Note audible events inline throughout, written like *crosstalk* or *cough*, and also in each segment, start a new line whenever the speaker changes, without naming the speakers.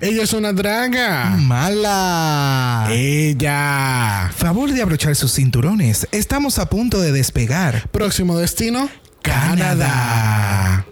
Ella es una draga.
Mala.
Ella.
Favor de abrochar sus cinturones. Estamos a punto de despegar.
Próximo destino,
Canadá.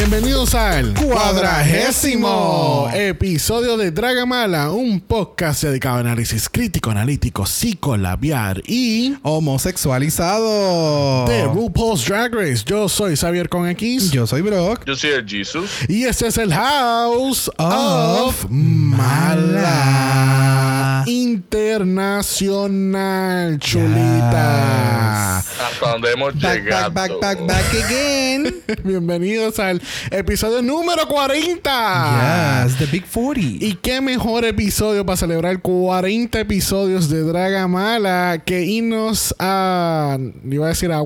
Bienvenidos al
Cuadragésimo
episodio de Dragamala, un podcast dedicado a análisis crítico, analítico, psicolabiar y
Homosexualizado.
de RuPaul's Drag Race. Yo soy Xavier con X
Yo soy Brock.
Yo soy el Jesus.
y este es el House
Of
of Mala
Mala.
Internacional, chulita.
Hasta donde hemos
Back,
llegado.
back, back, back, back again. *laughs*
Bienvenidos al episodio número 40.
yes, the Big 40.
Y qué mejor episodio para celebrar 40 episodios de Dragamala que irnos a. Iba a decir a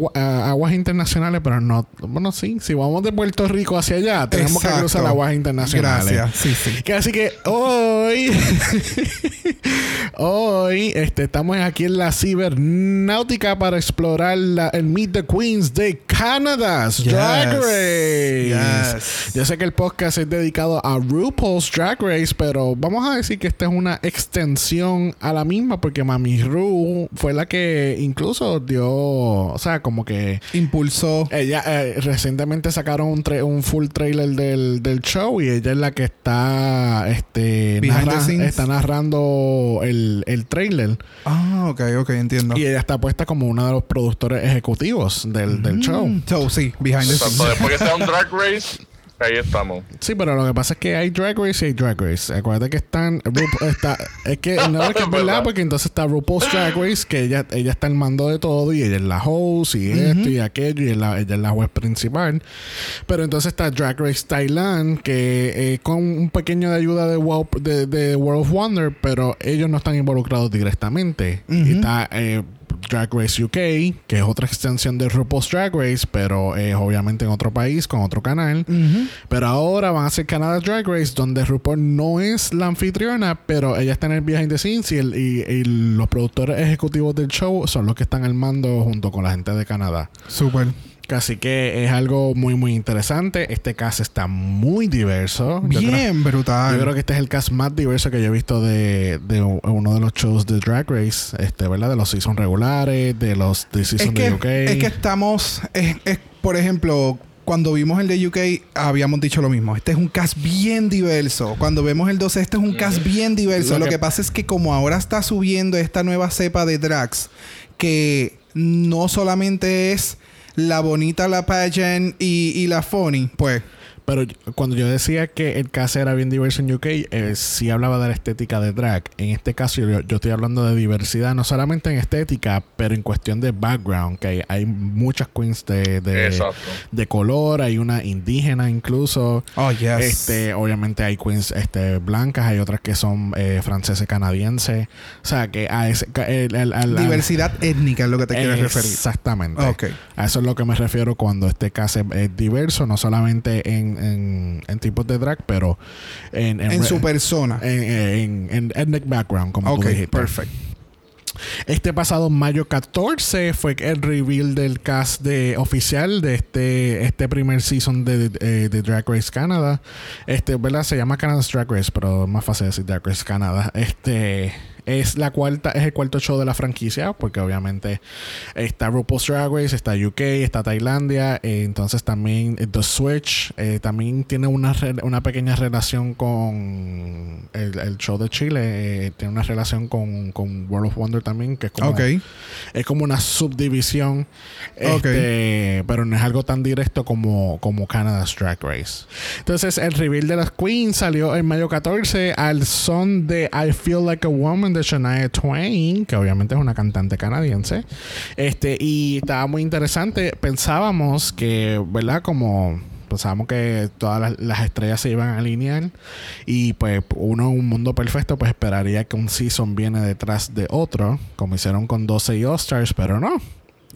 aguas internacionales, pero no. Bueno, sí, si vamos de Puerto Rico hacia allá, tenemos que
Exacto.
cruzar aguas internacionales.
Gracias. Sí, sí.
Que así que hoy. *laughs* hoy este, estamos aquí en la cibernáutica para explorar la- el Meet the Queens de Canada's
Yes.
Drag Race.
Yes.
Yo sé que el podcast es dedicado a RuPaul's Drag Race, pero vamos a decir que esta es una extensión a la misma, porque Mami Ru fue la que incluso dio. O sea, como que.
Impulsó.
Ella eh, recientemente sacaron un, tra- un full trailer del, del show y ella es la que está este narra- está narrando el, el trailer
Ah, ok, ok, entiendo.
y ella está puesta como uno de los productores ejecutivos del, del show.
Mm, So, sí, behind the
Tanto
scenes.
después que sea un drag race, *laughs* ahí estamos.
Sí, pero lo que pasa es que hay Drag Race y hay Drag Race. Acuérdate que están. Está, es que no es que es *laughs* verdad, porque entonces está RuPaul's Drag Race, que ella, ella está al mando de todo y ella es la host y esto y aquello y es la- ella es la juez principal. Pero entonces está Drag Race Thailand, que eh, con un pequeño de ayuda de, Wow- de, de World of Wonder, pero ellos no están involucrados directamente. Y está. eh, Drag Race UK, que es otra extensión de RuPaul's Drag Race, pero es obviamente en otro país, con otro canal. Pero ahora van a hacer Canada Drag Race, donde RuPaul no es la anfitriona, pero ella está en el behind the scenes y, el- y- y los productores ejecutivos del show son los que están al mando junto con la gente de Canadá.
Súper.
Así que es algo muy, muy interesante. Este cast está muy diverso. Yo creo-
Bien brutal.
yo creo que este es el cast más diverso que yo he visto de, de uno de los shows de Drag Race, este, ¿verdad? De los seasons regulares, de los de
es
season
que,
de UK.
es que estamos, es, es- por ejemplo, cuando vimos el de UK habíamos dicho lo mismo. Este es un cast bien diverso. Cuando vemos el 12, este es un cast bien diverso.
Lo
Lo,
que-
que... pasa es que como ahora está subiendo esta nueva cepa de drags, que no solamente es la bonita, la pageant y, y la funny, pues
Pero cuando yo decía que el cast era bien diverso en UK, eh, sí hablaba de la estética de drag. En este caso, yo, yo estoy hablando de diversidad, no solamente en estética, pero en cuestión de background, que hay, hay muchas queens de, de, de color, hay una indígena incluso.
Oh, yes.
Este, obviamente hay queens este, blancas, hay otras que son eh, franceses canadienses. O sea, que a ese, ca- el- el-
diversidad étnica es lo que te quieres referir.
Exactamente. A eso es lo que me refiero cuando este caso es, es diverso, no solamente en, en, en tipos de drag, pero en,
su persona.
en, en- ethnic background, como
Ok,
tú dijiste.
perfect.
Este pasado mayo 14 fue el reveal del cast de oficial de este este primer season de, de- de Drag Race Canada. Este, ¿verdad? Se llama Canada's Drag Race, pero es más fácil decir Drag Race Canada. Este es la cuarta, es el cuarto show de la franquicia, porque obviamente está RuPaul's Drag Race, está UK, está Tailandia, eh, entonces también eh, The Switch eh, también tiene una, una pequeña relación con el, el show de Chile, eh, tiene una relación con, con World of Wonder también, que es como, es como una subdivisión,
Ok.
este, pero no es algo tan directo como, como Canada's Drag Race. Entonces, el reveal de las Queens salió en mayo 14 al son de I Feel Like a Woman de Shania Twain, que obviamente es una cantante canadiense. Este, y estaba muy interesante. Pensábamos que, ¿verdad? Como pensábamos que todas las, las estrellas se iban a alinear y pues uno en un mundo perfecto pues esperaría que un season viene detrás de otro como hicieron con 12 y All-Stars pero no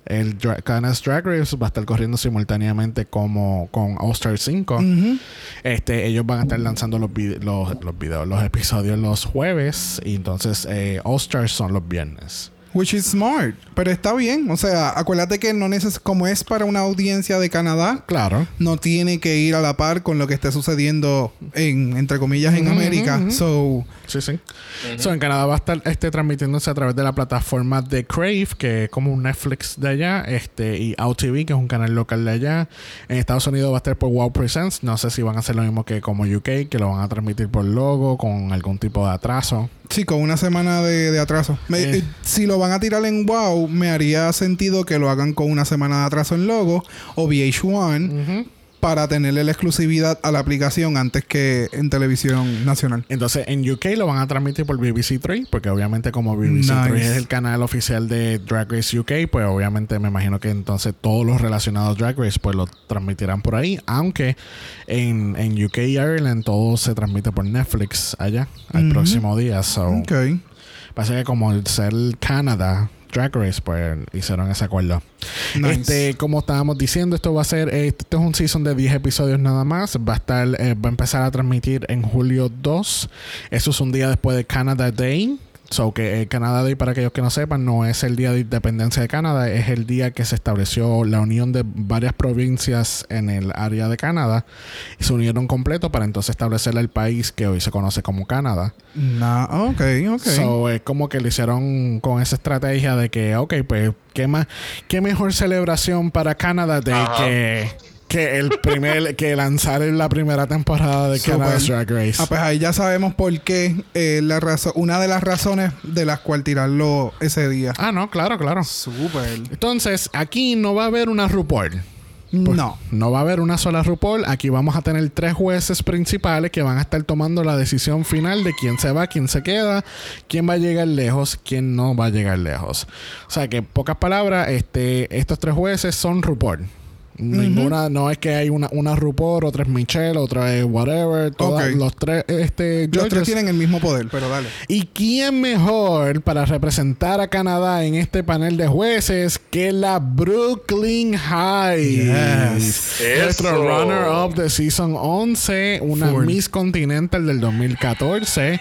el Dra Canada's Drag Race va a estar corriendo simultáneamente como con All Star 5
Ujú.
este, ellos van a estar lanzando los, los, los videos, los episodios los jueves. Y entonces eh, All Stars son los viernes.
Which is smart. Pero está bien. O sea, acuérdate que no neces como es para una audiencia de Canadá,
Claro.
no tiene que ir a la par con lo que esté sucediendo en, entre comillas, en América. So,
Sí, sí. So, en Canadá va a estar este, transmitiéndose a través de la plataforma de Crave, que es como un Netflix de allá, este, y OutTV, que es un canal local de allá. En Estados Unidos va a estar por Wow Presents. No sé si van a hacer lo mismo que como UK, que lo van a transmitir por logo, con algún tipo de atraso.
sí, con una semana de, de atraso. Me-
Eh.
eh, si lo van a tirar en Wow, me haría sentido que lo hagan con una semana de atraso en logo o VH1 para tenerle la exclusividad a la aplicación antes que en televisión nacional.
Entonces, en UK lo van a transmitir por BBC 3, porque obviamente como BBC 3
Nice.
es el canal oficial de Drag Race UK, pues obviamente me imagino que entonces todos los relacionados a Drag Race pues lo transmitirán por ahí, aunque en, en UK y Ireland todo se transmite por Netflix allá
Ujú.
próximo día. So,
Ok.
Pasa que como el ser Canadá Drag Race, pues hicieron ese acuerdo.
Nice.
Este, como estábamos diciendo, esto va a ser, este es un season de 10 episodios nada más. Va a estar, eh, va a empezar a transmitir en julio 2. Eso es un día después de Canada Day. So que el Canada Day, para aquellos que no sepan, no es el día de independencia de Canadá, es el día que se estableció la unión de varias provincias en el área de Canadá y se unieron completo para entonces establecer el país que hoy se conoce como Canadá.
Nah, ok, ok.
So, es como que lo hicieron con esa estrategia de que, ok, pues, ¿qué, más, qué mejor celebración para Canada Day
Ajá.
que, que el primer, *laughs* que lanzar en la primera temporada de. Canada's Drag Race?
Ah, pues ahí ya sabemos por qué eh, la razón, una de las razones de las cuales tirarlo ese día.
Ah, no, claro, claro.
Súper.
Entonces, aquí no va a haber una RuPaul. Pues,
No.
No va a haber una sola RuPaul. Aquí vamos a tener tres jueces principales que van a estar tomando la decisión final de quién se va, quién se queda, quién va a llegar lejos, quién no va a llegar lejos. O sea que, en pocas palabras, este, estos tres jueces son RuPaul. Ninguna, no es que hay una, una RuPaul, otra es Michelle, otra es whatever. Todas. Los tres, este,
Los tres tienen el mismo poder, pero dale.
¿Y quién mejor para representar a Canadá en este panel de jueces que la Brooklyn Heights?
Yes.
Nuestro runner-up de Season 11, una. Miss Continental del 2014.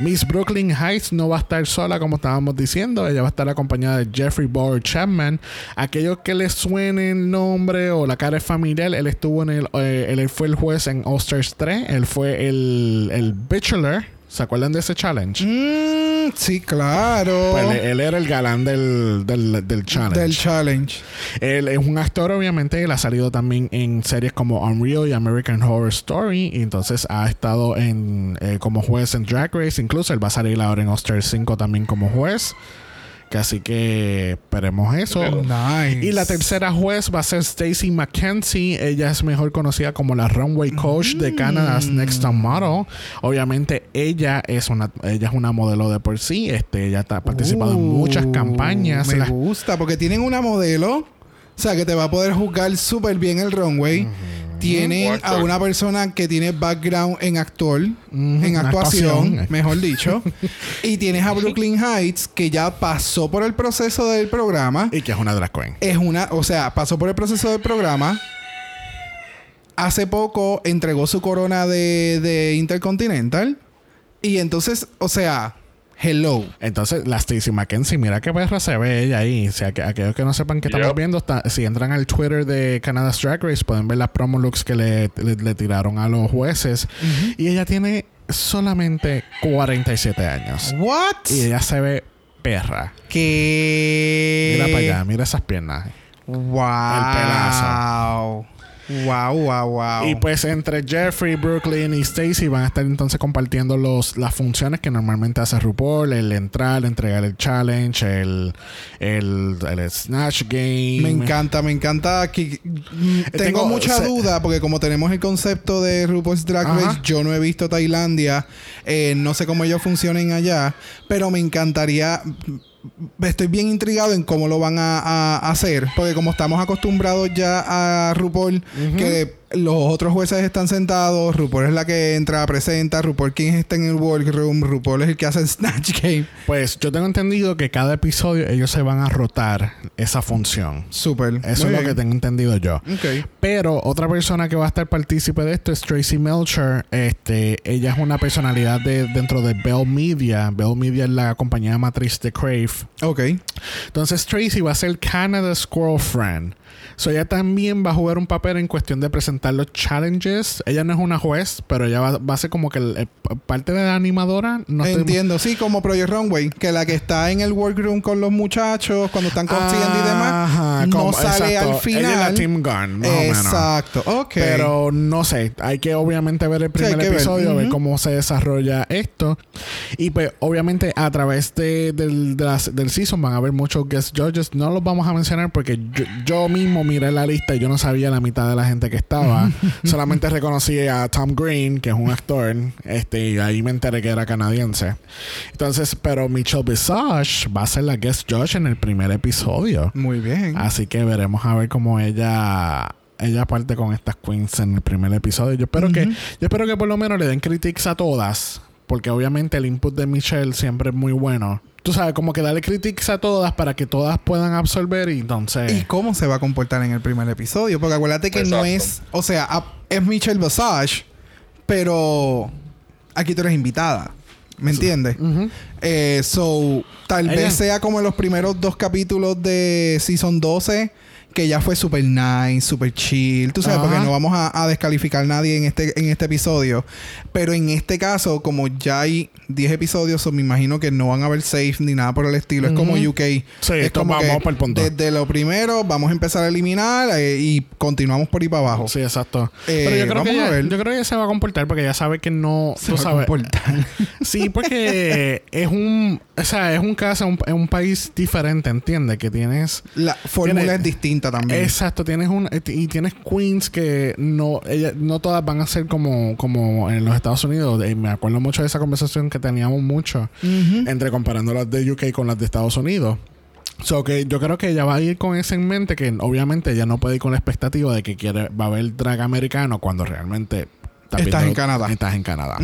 Miss Brooklyn Heights no va a estar sola, como estábamos diciendo. Ella va a estar acompañada de Jeffrey Bauer Chapman. Aquellos que les suene el nombre o la cara es familiar, él estuvo en el. eh, él fue el juez en Osters 3. Él fue el, el Bachelor. ¿Se acuerdan de ese challenge?
Mm, sí, claro.
Pues él, él era el galán del, del, del challenge.
Del challenge.
Él es un actor, obviamente. Él ha salido también en series como Unreal y American Horror Story. Y entonces ha estado en, eh, como juez en Drag Race. Incluso él va a salir ahora en Oscar 5 también como juez. Que así que esperemos eso.
Nice.
Y la tercera juez va a ser Stacey McKenzie. Ella es mejor conocida como la runway coach de Canada's Next Top Model. Obviamente ella es una ella es una modelo de por sí. Este, ella ha participado en muchas
Uh,
campañas.
Me gusta, porque tienen una modelo, o sea, que te va a poder juzgar súper bien el runway. Tienen a una persona que tiene background en actor, en actuación. mejor dicho. *laughs* y tienes a Brooklyn Heights, que ya pasó por el proceso del programa.
y que es una drag queen.
Es una, o sea, pasó por el proceso del programa. Hace poco entregó su corona de, de Intercontinental. Y entonces, o sea, hello.
Entonces, la Stacey McKenzie, mira qué perra se ve ella ahí. O sea, que aquellos que no sepan que estamos
Yep.
viendo, está- si entran al Twitter de Canada's Drag Race, pueden ver las promo looks que le, le- le tiraron a los jueces. Y ella tiene solamente 47 años.
What?
Y ella se ve perra.
Que
Mira para allá, mira esas piernas.
Wow.
El pelazo.
Wow, wow, wow.
Y pues entre Jeffrey, Brooklyn y Stacy van a estar entonces compartiendo los, las funciones que normalmente hace RuPaul, el entrar, entregar el challenge, el, el, el Snatch Game.
me encanta, me encanta que mm, tengo,
tengo-
mucha
se-
duda porque como tenemos el concepto de RuPaul's Drag
Ajá.
Race, yo no he visto Tailandia, eh, no sé cómo ellos funcionen allá, pero me encantaría estoy bien intrigado en cómo lo van a, hacer porque como estamos acostumbrados ya a RuPaul que los otros jueces están sentados, RuPaul es la que entra, presenta, RuPaul quien está en el workroom, RuPaul es el que hace el Snatch Game.
Pues yo tengo entendido que cada episodio ellos se van a rotar esa función.
Súper.
Eso
Muy
es lo que tengo entendido yo.
Ok.
Pero otra persona que va a estar partícipe de esto es Tracy Melcher. Este, ella es una personalidad de, dentro de Bell Media. Bell Media es la compañía matriz de Crave.
Ok.
Entonces Tracy va a ser Canada's Girlfriend. So ella también va a jugar un papel en cuestión de presentar los challenges. Ella no es una juez, pero ella va, va a ser como que el- el- parte de la animadora. No estoy-
Entiendo, sí, como Project Runway, que la que está en el workroom con los muchachos cuando están consiguiendo y demás,
Ajá,
no
como-
sale
exacto.
al final.
Ella es la Team Gun, más o menos.
Exacto, ok.
Pero no sé, hay que obviamente ver el
Sí,
primer episodio, ver cómo se desarrolla esto. Y pues obviamente a través de, del, de las- del season van a haber muchos guest judges. No los vamos a mencionar porque yo, yo mismo miré la lista y yo no sabía la mitad de la gente que estaba. *laughs* Solamente reconocí a Tom Green, que es un actor, este, y ahí me enteré que era canadiense. Entonces, pero Michelle Visage va a ser la guest judge en el primer episodio.
Muy bien.
Así que veremos a ver cómo ella ella parte con estas queens en el primer episodio. Yo espero que yo espero que por lo menos le den critiques a todas, porque obviamente el input de Michelle siempre es muy bueno. Tú sabes, como que darle critiques a todas para que todas puedan absorber y entonces
¿Y cómo se va a comportar en el primer episodio? Porque acuérdate que no es, o sea, a- es Michelle Visage, pero aquí tú eres invitada. ¿Me entiendes? Eh, so, tal
Ella-
vez sea como en los primeros dos capítulos de Season 12, que ya fue super nice, super chill. Tú sabes,
Ajá.
porque no vamos a, a descalificar a nadie en este, en este episodio. Pero en este caso, como ya hay 10 episodios, so me imagino que no van a haber safe ni nada por el estilo. Es como. UK.
Sí,
es
esto
como
vamos
que
para el punto.
Desde lo primero, vamos a empezar a eliminar eh, y continuamos por ahí para abajo.
Sí, exacto.
Eh,
Pero yo creo, que
a
ella, yo creo que se va a comportar porque ella sabe que no.
Se
tú
va a
sabes.
comportar. *laughs*
Sí, porque es un. O sea, es un caso, un, es un país diferente, ¿entiendes? Que tienes.
La fórmula es distinta también.
Exacto, tienes un y tienes queens que no ella, no todas van a ser como como en los Estados Unidos. Y me acuerdo mucho de esa conversación que teníamos mucho entre comparando las de UK con las de Estados Unidos. So que yo creo que ella va a ir con eso en mente que obviamente ella no puede ir con la expectativa de que quiere va a haber drag americano cuando realmente
Estás en Canadá.
Estás en Canadá.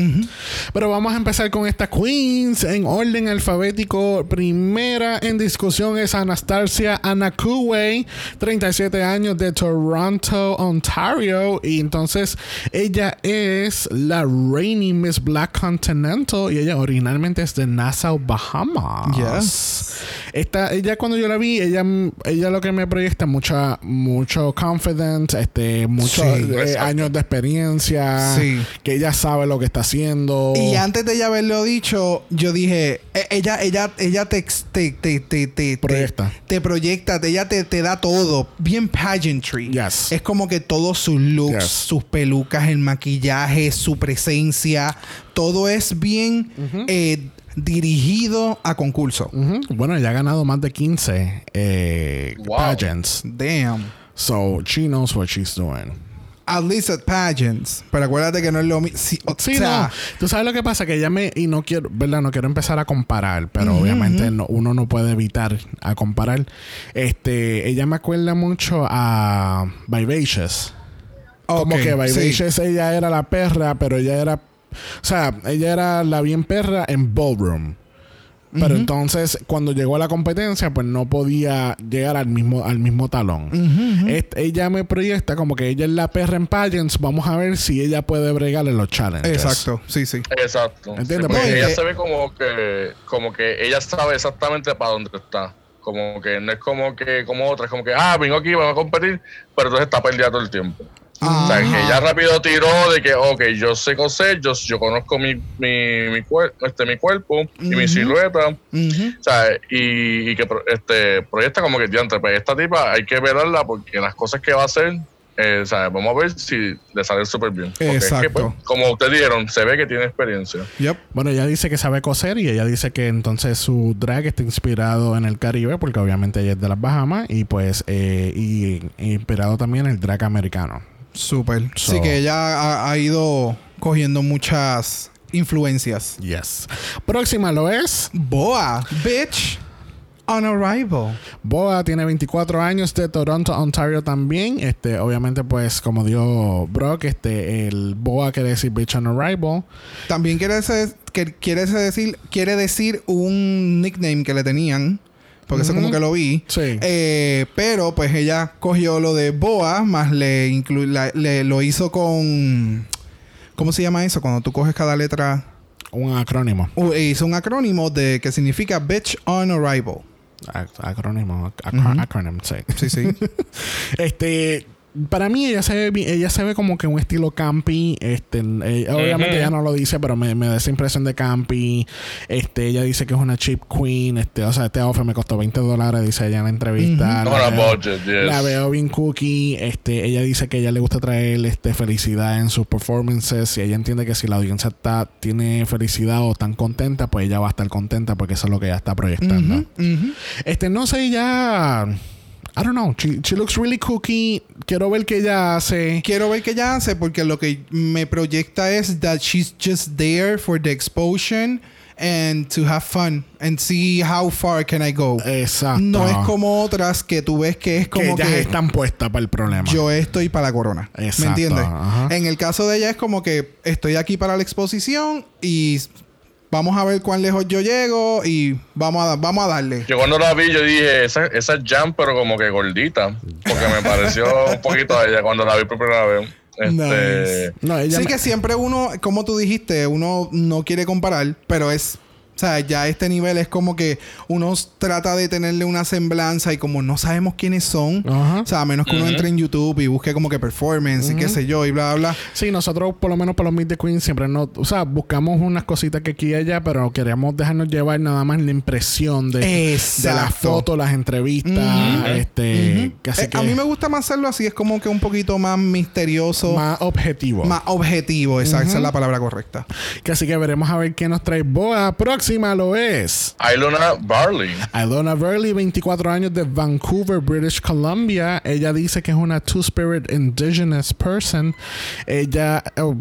Pero vamos a empezar con estas queens en orden alfabético. Primera en discusión es Anastasia Anakuwe, 37 años de Toronto, Ontario. Y entonces ella es la reigning Miss Black Continental y ella originalmente es de Nassau, Bahamas.
Yes.
Esta, ella cuando yo la vi, ella, ella lo que me proyecta mucha, mucho confidence, este, muchos
Sí.
eh, años de experiencia,
Sí.
que ella sabe lo que está haciendo.
Y antes de ella haberlo dicho, yo dije, e- ella, ella, ella te, te, te, te, te-
Proyecta.
Te, proyecta, ella te, te da todo. Bien pageantry.
Yes.
Es como que todos sus looks,
Yes.
sus pelucas, el maquillaje, su presencia, todo es bien eh, dirigido a concurso.
Bueno, ella ha ganado más de 15 eh,
Wow.
pageants.
Damn.
So, she knows what she's doing.
At least at pageants. Pero acuérdate que no es lo mismo. Sí, o
Sí,
sea,
no. Tú sabes lo que pasa que ella me y no quiero, ¿verdad? No quiero empezar a comparar, pero obviamente no- uno no puede evitar a comparar. Este, ella me acuerda mucho a Vivacious. Como
ok,
que
sí.
Vivacious ella era la perra, pero ella era, o sea, ella era la bien perra en ballroom. Pero entonces, cuando llegó a la competencia, pues no podía llegar al mismo, al mismo talón. Este, ella me proyecta como que ella es la perra en pageants. Vamos a ver si ella puede bregar en los challenges.
Exacto, sí, sí.
Exacto.
Entiendo,
Sí, porque
porque-
ella se ve como que, como que ella sabe exactamente para dónde está. Como que no es como que, como otras, como que, ah, vengo aquí, vamos a competir, pero entonces está perdida todo el tiempo. O sea, que ella rápido tiró de que, ok, yo sé coser, yo, yo conozco mi, mi, mi, cuer- este, mi cuerpo y mi silueta.
Ujú.
O sea, y, y que este, proyecta como que, diantre, pues esta tipa hay que verla porque las cosas que va a hacer, eh, o sea, vamos a ver si le sale súper bien. Porque es que,
Exacto.
pues, como ustedes dijeron, se ve que tiene experiencia.
Yep.
Bueno, ella dice que sabe coser y ella dice que entonces su drag está inspirado en el Caribe, porque obviamente ella es de las Bahamas, y pues, eh, y, y inspirado también en el drag americano.
Súper.
So-
sí, que ella ha, ha ido cogiendo muchas influencias.
Yes. Próxima lo es
Boa, bitch. on Arrival.
Boa tiene 24 años de Toronto, Ontario también. Este, obviamente, pues, como dijo Brock, este, el Boa quiere decir Bitch on Arrival.
También quiere que- quiere decir, quiere decir un nickname que le tenían. Porque eso como que lo vi.
Sí.
Eh, pero pues ella cogió lo de Boa, más le, inclu- la- le lo hizo con. ¿Cómo se llama eso? Cuando tú coges cada letra.
Un acrónimo.
Uh, hizo un acrónimo de que significa Bitch on Arrival.
Ac- acrónimo. ac- Acronym, sí.
Sí, sí. *laughs*
Este, para mí ella se ve ella se ve como que un estilo campi, este, eh, obviamente ella no lo dice, pero me, me da esa impresión de campi. Este, ella dice que es una cheap queen, este, o sea, este offer me costó 20 dólares, dice ella en la entrevista.
No,
La veo-
budget, yes.
La veo bien cookie. Este, ella dice que ella le gusta traer este, felicidad en sus performances. Y ella entiende que si la audiencia está, tiene felicidad o tan contenta, pues ella va a estar contenta porque eso es lo que ella está proyectando. Este, no sé, ya. I don't know. She, she looks really cookie. Quiero ver qué ella hace.
Quiero ver qué ella hace porque lo que me proyecta es that she's just there for the exposure and to have fun and see how far can I go.
Exacto.
No es como otras que tú ves que es
que
como
ellas
que
están puestas para el problema.
yo estoy para la corona.
Exacto,
¿Me entiendes?
ajá.
En el caso de ella es como que estoy aquí para la exposición y vamos a ver cuán lejos yo llego y vamos a, vamos a darle.
Yo cuando la vi, yo dije, esa, esa es Jam, pero como que gordita. Porque me pareció *laughs* un poquito a ella cuando la vi por primera vez. Este,
Nice.
No, ella
Sí
me-
que siempre uno, como tú dijiste, uno no quiere comparar, pero es... O sea, ya a este nivel es como que uno trata de tenerle una semblanza y como no sabemos quiénes son,
Ajá.
o sea, a menos que uno entre en YouTube y busque como que performance y qué sé yo y bla, bla, bla.
Sí, nosotros, por lo menos para los Meet the Queen, siempre nos. O sea, buscamos unas cositas que aquí y allá, pero queríamos dejarnos llevar nada más la impresión de, de las fotos, las entrevistas. Este. Que así
Eh,
que
A mí me gusta más hacerlo así, es como que un poquito más misterioso, más,
más objetivo.
objetivo, esa, esa es la palabra correcta.
Que así que veremos a ver qué nos trae Boa. Próxima lo es.
Ilona Barley.
Ilona Burley, 24 años de Vancouver, British Columbia. Ella dice que es una Two-Spirit Indigenous person. Ella, oh,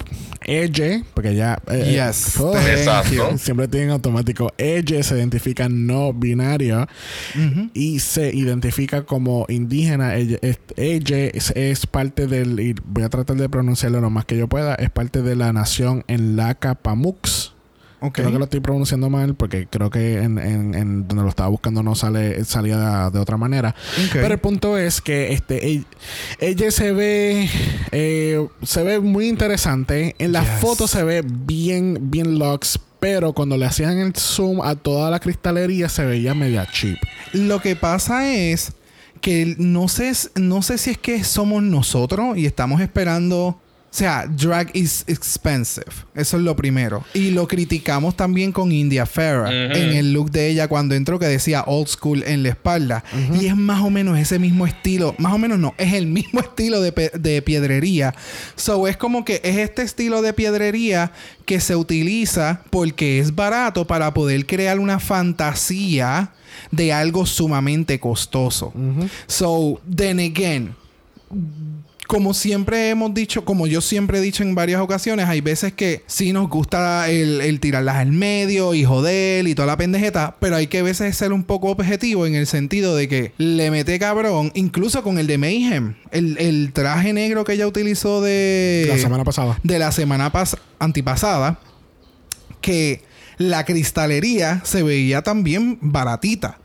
ella, porque ella. eh,
Yes,
oh,
thank
Exacto.
you.
Siempre tiene en automático. Ella se identifica no binario y se identifica como indígena. Ella, es, ella es, es parte del. y voy a tratar de pronunciarlo lo más que yo pueda. Es parte de la nación en Laca Creo que lo estoy pronunciando mal porque creo que en, en- en donde lo estaba buscando no sale salía de, de otra manera. Pero el punto es que este ella, ella se ve eh, se ve muy interesante. En las
Yes.
fotos se ve bien bien lux, pero cuando le hacían el zoom a toda la cristalería se veía media cheap.
Lo que pasa es que no sé, no sé si es que somos nosotros y estamos esperando. O sea, drag is expensive. Eso es lo primero. Y lo criticamos también con India Farah en el look de ella cuando entró que decía old school en la espalda. Y es más o menos ese mismo estilo. Más o menos no, es el mismo *laughs* estilo de, de piedrería. So es como que es este estilo de piedrería que se utiliza porque es barato para poder crear una fantasía de algo sumamente costoso. So, then again, como siempre hemos dicho, como yo siempre he dicho en varias ocasiones, hay veces que sí nos gusta el, el tirarlas al medio y joder y toda la pendejeta, pero hay que a veces ser un poco objetivo en el sentido de que le mete cabrón, incluso con el de Mayhem, el, el traje negro que ella utilizó de
la semana pasada.
de la semana pas- antipasada, que la cristalería se veía también baratita.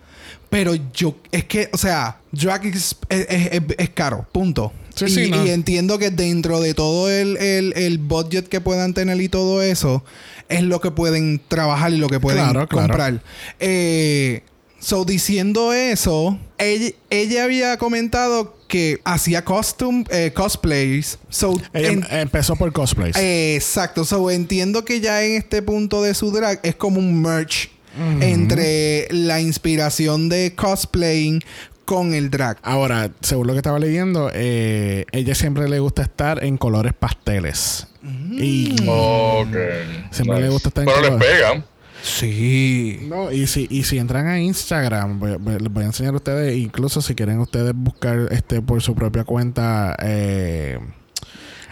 Pero yo, es que, o sea, drag es, es- es- es caro, punto.
Sí,
y,
sí, no.
y entiendo que dentro de todo el, el, el budget que puedan tener y todo eso, es lo que pueden trabajar y lo que pueden
Claro, claro.
comprar. Eh, so, diciendo eso, ella, ella había comentado que hacía costume, eh, cosplays. So,
Ella
en-
empezó por cosplays.
eh, Exacto. So, entiendo que ya en este punto de su drag es como un merch entre la inspiración de cosplaying con el drag.
Ahora, según lo que estaba leyendo, eh, ella siempre le gusta estar en colores pasteles. Y
Ok.
Siempre le gusta estar en
Pero les
color.
pega.
Sí.
No, y si, y si entran a Instagram, voy, voy- les voy a enseñar a ustedes, incluso si quieren ustedes buscar este por su propia cuenta, eh,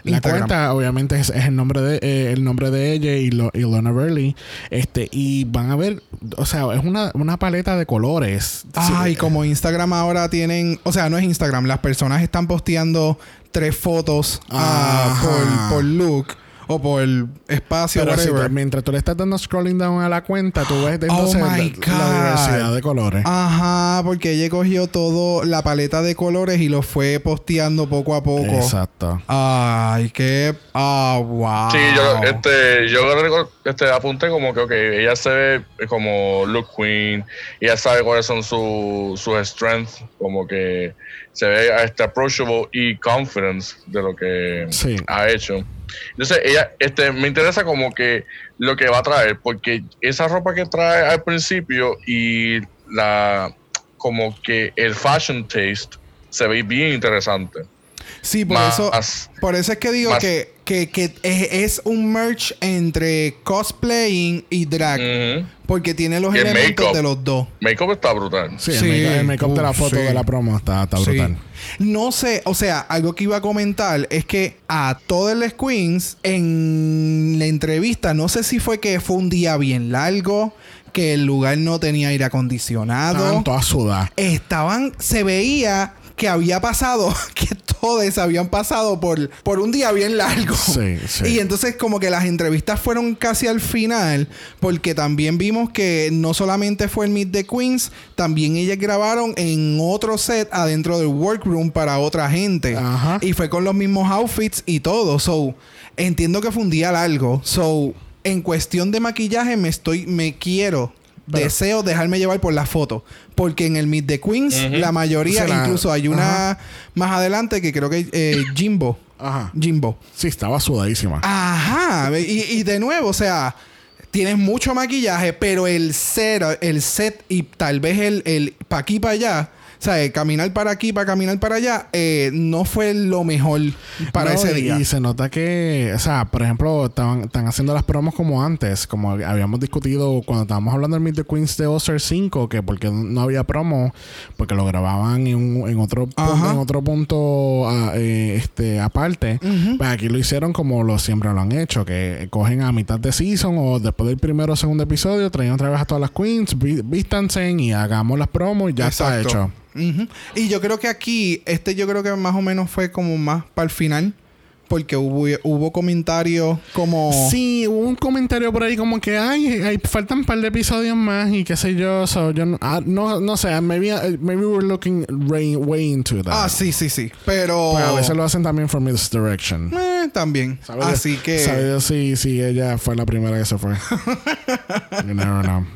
La cuenta, obviamente, es, es el nombre de eh, el nombre de ella y, lo, y Lona Burley. Este, y van a ver, o sea, es una, una paleta de colores.
Ay,
Sí,
como Instagram ahora tienen, o sea, no es Instagram, las personas están posteando tres fotos ah, por look o por espacio,
Pero
whatever.
mientras tú le estás dando scrolling down a la cuenta, tú ves
Oh
entonces la,
my
la diversidad de colores.
Ajá, porque ella cogió todo la paleta de colores y lo fue posteando poco a poco.
Exacto.
Ay, qué. Ah, wow.
Sí, yo, este, yo este, apunté como que, ok, ella se ve como look queen, ella sabe cuáles son su- sus strengths, como que se ve este, approachable y confidence de lo que
Sí.
ha hecho. Entonces, ella, este, me interesa como que lo que va a traer, porque esa ropa que trae al principio y la, como que el fashion taste se ve bien interesante.
Sí, por
Más-
eso. Por eso es que digo
más-
que, que, que es, es un merch entre cosplaying y drag. Porque tiene los elementos de los dos.
Make-up está brutal.
Sí,
Sí.
el make- el make-up de la foto
sí.
de la promo está, está
Sí.
brutal.
No sé, o sea, algo que iba a comentar es que a todas las queens en la entrevista, no sé si fue que fue un día bien largo, que el lugar no tenía aire acondicionado.
Estaban todas sudadas.
estaban, se veía que había pasado, *laughs* que todos habían pasado por, por un día bien largo.
Sí, sí.
Y entonces como que las entrevistas fueron casi al final, porque también vimos que no solamente fue el Meet the Queens, también ellas grabaron en otro set adentro del workroom para otra gente.
Ajá.
Y fue con los mismos outfits y todo. So, entiendo que fue un día largo. So, en cuestión de maquillaje me estoy, me quiero
Pero-
deseo dejarme llevar por la foto. Porque en el Meet the Queens, la mayoría,
la-
incluso hay una más adelante que creo que eh, *coughs* Jimbo.
Ajá.
Jimbo.
Sí, estaba sudadísima.
Ajá. Y, y de nuevo, o sea, tienes mucho maquillaje, pero el set, el set y tal vez el, el pa' aquí para allá. O sea, el caminar para aquí, para caminar para allá, eh, no fue lo mejor para
No,
ese
y-
día.
Y se nota que, o sea, por ejemplo, estaban, están haciendo las promos como antes, como habíamos discutido cuando estábamos hablando del Meet the Queens de All-Star 5, que porque no había promo, porque lo grababan en, un- en otro punto, en otro punto ah, eh, este aparte. Pues aquí lo hicieron como lo siempre lo han hecho, que cogen a mitad de season o después del primero o segundo episodio, traen otra vez a todas las queens, vístanse y hagamos las promos y ya está
Exacto. Ujú. Y yo creo que aquí, este yo creo que más o menos fue como más para el final. Porque hubo, hubo comentarios como...
Sí, hubo un comentario por ahí como que ay, ay, faltan un par de episodios más y qué sé yo. So, yo no, ah, no, no sé, maybe, uh, maybe we're looking way, way into that.
Ah, sí, sí, sí. Pero...
Pues a veces lo hacen también for misdirection.
Eh, también.
¿Sabe
Así
Dios-
que...
sabe Dios si, si ella fue la primera que se fue. *laughs* you never know.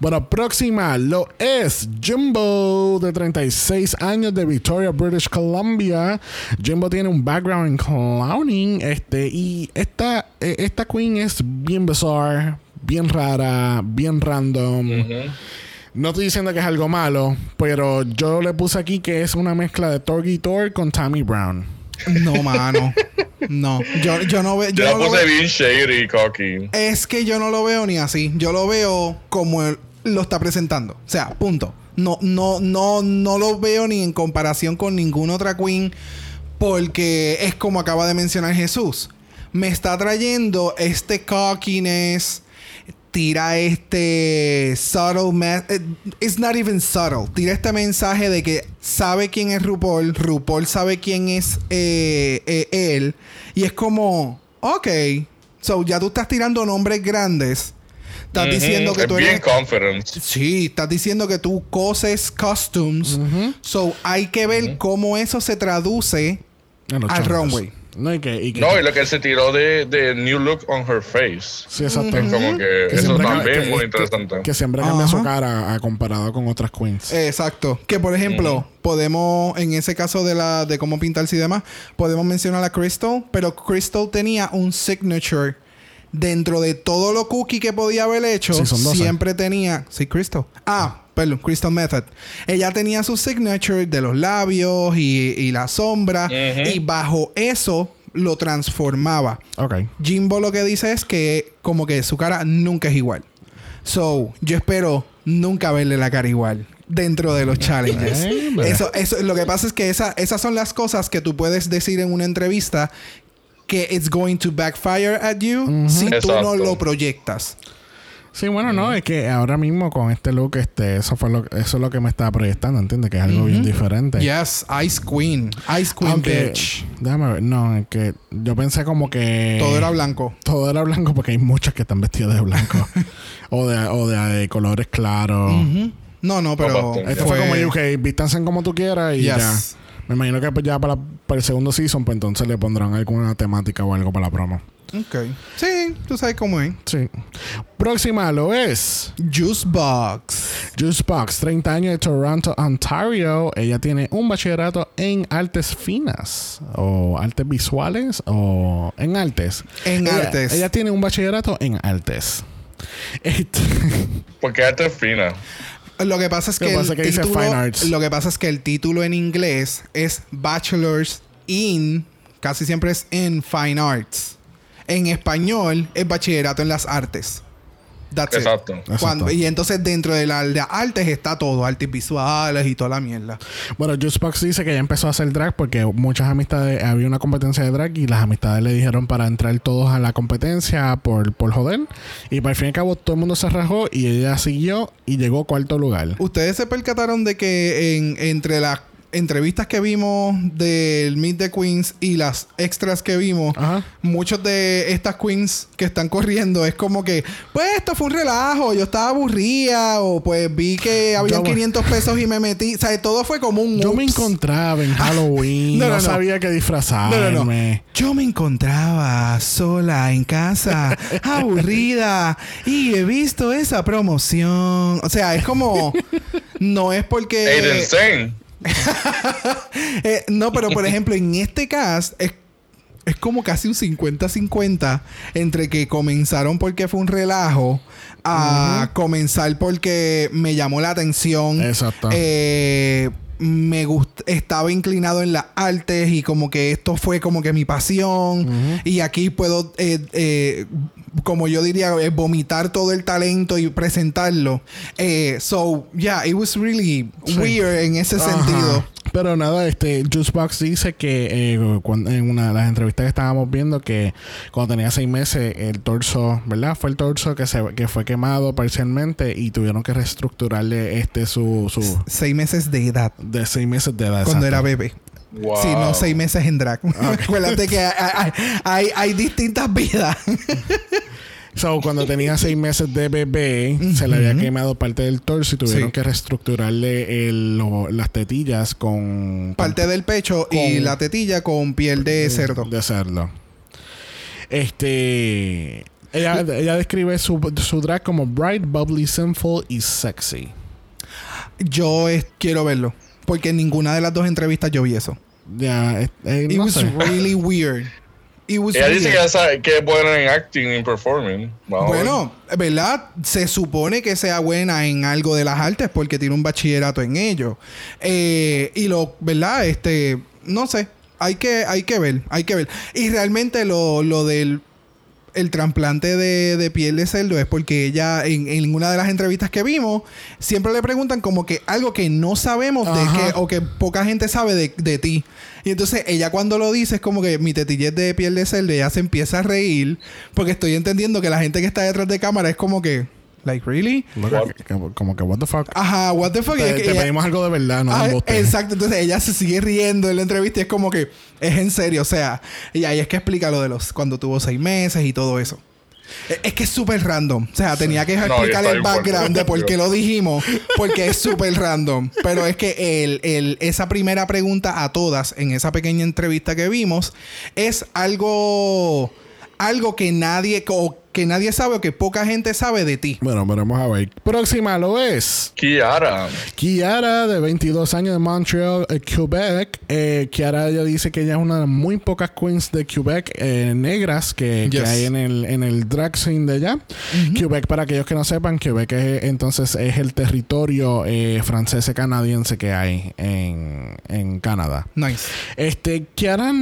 Bueno, próxima lo es Jimbo, de 36 años de Victoria, British Columbia. Jimbo tiene un background en clowning. Este, y esta, eh, esta queen es bien bizarre, bien rara, bien random. No estoy diciendo que es algo malo, pero yo le puse aquí que es una mezcla de Torgy Tor con Tammy Brown.
No, mano. No. Yo, yo no veo...
Yo
Yo no lo
puse bien shady, cocky.
Es que yo no lo veo ni así. Yo lo veo como él lo está presentando. O sea, punto. No, no, no, no lo veo ni en comparación con ninguna otra queen. Porque es como acaba de mencionar Jesús. Me está trayendo este cockiness. Tira este subtle eh, It's not even subtle. Tira este mensaje de que sabe quién es RuPaul. RuPaul sabe quién es eh, eh, él. Y es como, ok. So ya tú estás tirando nombres grandes. Estás diciendo que tú eres.
confident.
Sí, estás diciendo que tú coses costumes. So hay que ver cómo eso se traduce al runway.
No, y que, y que-
No, y lo que él se tiró de, de New Look on Her Face.
Sí, exacto.
Es como que,
Que
eso también
que-
es muy interesante.
Que, siempre cambia su cara a comparado con otras queens.
Exacto. Que por ejemplo, podemos, en ese caso de la de cómo pintarse y demás, podemos mencionar a Crystal, pero Crystal tenía un signature dentro de todo lo cookie que podía haber hecho.
Sí, son 12.
siempre tenía. Sí, Crystal. Ah, perdón, Crystal Method. Ella tenía su signature de los labios y, y la sombra. Y bajo eso lo transformaba.
Ok.
Jimbo lo que dice es que como que su cara nunca es igual. So, yo espero nunca verle la cara igual dentro de los challenges. Eso, eso, lo que pasa es que esa, esas son las cosas que tú puedes decir en una entrevista que it's going to backfire at you si tú no lo proyectas.
Sí, bueno, no, es que ahora mismo con este look, este, eso fue lo, eso es lo que me estaba proyectando, ¿entiendes? Que es algo bien diferente.
Yes, Ice Queen. Ice Queen
Aunque,
bitch.
déjame ver, no, es que yo pensé como que
Todo era blanco.
todo era blanco porque hay muchas que están vestidas de blanco *laughs* o de, o de, de colores claros.
No, no, pero.
Esto fue, como UK, vístanse como tú quieras y
Yes.
ya. Me imagino que pues, ya para, para el segundo season, pues entonces le pondrán alguna temática o algo para la promo.
Ok. Sí, tú sabes cómo es.
Sí. Próxima lo es
Juice Box.
Juice Box, 30 años de Toronto, Ontario. Ella tiene un bachillerato en artes finas o artes visuales o en artes.
En
Ella-
artes.
Ella tiene un bachillerato en artes. Este-
Porque esta es fina.
Lo que pasa es que, el
que
título,
Fine Arts.
lo que pasa es que el título en inglés es Bachelor's in, casi siempre es in Fine Arts. En español es bachillerato en las artes. That's it.
Exacto.
Cuando-
Exacto.
y entonces dentro de las de artes está todo, artes visuales y toda la mierda.
Bueno, Juicebox dice que ya empezó a hacer drag porque muchas amistades, había una competencia de drag y las amistades le dijeron para entrar todos a la competencia por, por joder. Y para el fin y al cabo todo el mundo se rajó y ella siguió y llegó cuarto lugar.
Ustedes se percataron de que en, entre las entrevistas que vimos del Meet the Queens y las extras que vimos,
Ajá.
muchos de estas queens que están corriendo es como que, pues esto fue un relajo, yo estaba aburrida o pues vi que habían
Yo-
500 pesos y me metí, o sea, todo fue como un
Yo me encontraba en Halloween, *laughs*
No,
no,
no, no.
sabía qué disfrazarme.
No, no, no. Yo me encontraba sola en casa, *laughs* aburrida, y he visto esa promoción. O sea, es como. No es porque. *laughs* Eh, no, pero por ejemplo, en este cast es, es como casi un 50-50 entre que comenzaron porque fue un relajo a comenzar porque me llamó la atención.
Exacto.
Eh, me estaba inclinado en las artes y como que esto fue como que mi pasión y aquí puedo eh, eh, como yo diría eh, vomitar todo el talento y presentarlo Eh, so yeah it was really
Sí.
weird en ese
Ajá.
sentido
Pero nada, este Juicebox dice que eh, cuando- en una de las entrevistas que estábamos viendo que cuando tenía seis meses el torso, ¿verdad? Fue el torso que se que fue quemado parcialmente y tuvieron que reestructurarle este su, su
seis meses de edad
de seis meses de edad.
cuando
exacto.
era bebé
Wow.
Sí, no seis meses en drag. *laughs* Acuérdate que hay, hay- distintas vidas. *laughs*
So, cuando tenía seis meses de bebé, se le había quemado parte del torso y tuvieron
Sí.
que reestructurarle el- lo- las tetillas con
Parte del pecho y la tetilla con piel de cerdo.
de cerdo. Este. Ella, ella describe su, su drag como bright, bubbly, sinful y sexy.
Yo es- quiero verlo. Porque en ninguna de las dos entrevistas yo vi eso.
Ya, eh,
It
no
was
sé.
really *laughs* weird. It was
Ella dice que, sabe que es buena en acting y performing.
Bueno, ¿verdad? Se supone que sea buena en algo de las artes porque tiene un bachillerato en ello. Eh, y lo, ¿verdad? Este, no sé. Hay que, hay que ver, hay que ver. Y realmente lo, lo del el trasplante de, de piel de cerdo es porque ella, en, en una de las entrevistas que vimos, siempre le preguntan como que algo que no sabemos de que, o que poca gente sabe de, de ti. Y entonces ella cuando lo dice es como que mi tetilla es de piel de cerdo, ella se empieza a reír porque estoy entendiendo que la gente que está detrás de cámara es como que, like, really?
Como que, what the fuck.
Ajá, what the fuck.
Te te
ella-
pedimos algo de verdad, no
exacto, entonces ella se sigue riendo en la entrevista y es como que es en serio, o sea, y ahí es que explica lo de los cuando tuvo seis meses y todo eso. Es- que es súper random. O sea, tenía que explicar el background de por qué lo dijimos, porque es súper random. Pero es que el, el- esa primera pregunta a todas en esa pequeña entrevista que vimos es algo, algo que nadie, o que nadie sabe o que poca gente sabe de ti.
Bueno, veremos a ver. Próxima lo es.
Kiara.
Kiara, de 22 años de Montreal, eh, Quebec. Eh, Kiara ella dice que ella es una de las muy pocas queens de Quebec eh, negras que, hay en el, en el drag scene de allá. Quebec, para aquellos que no sepan, Quebec es, entonces es el territorio eh, francés y canadiense que hay en, en Canadá.
Nice.
Este, Kiara,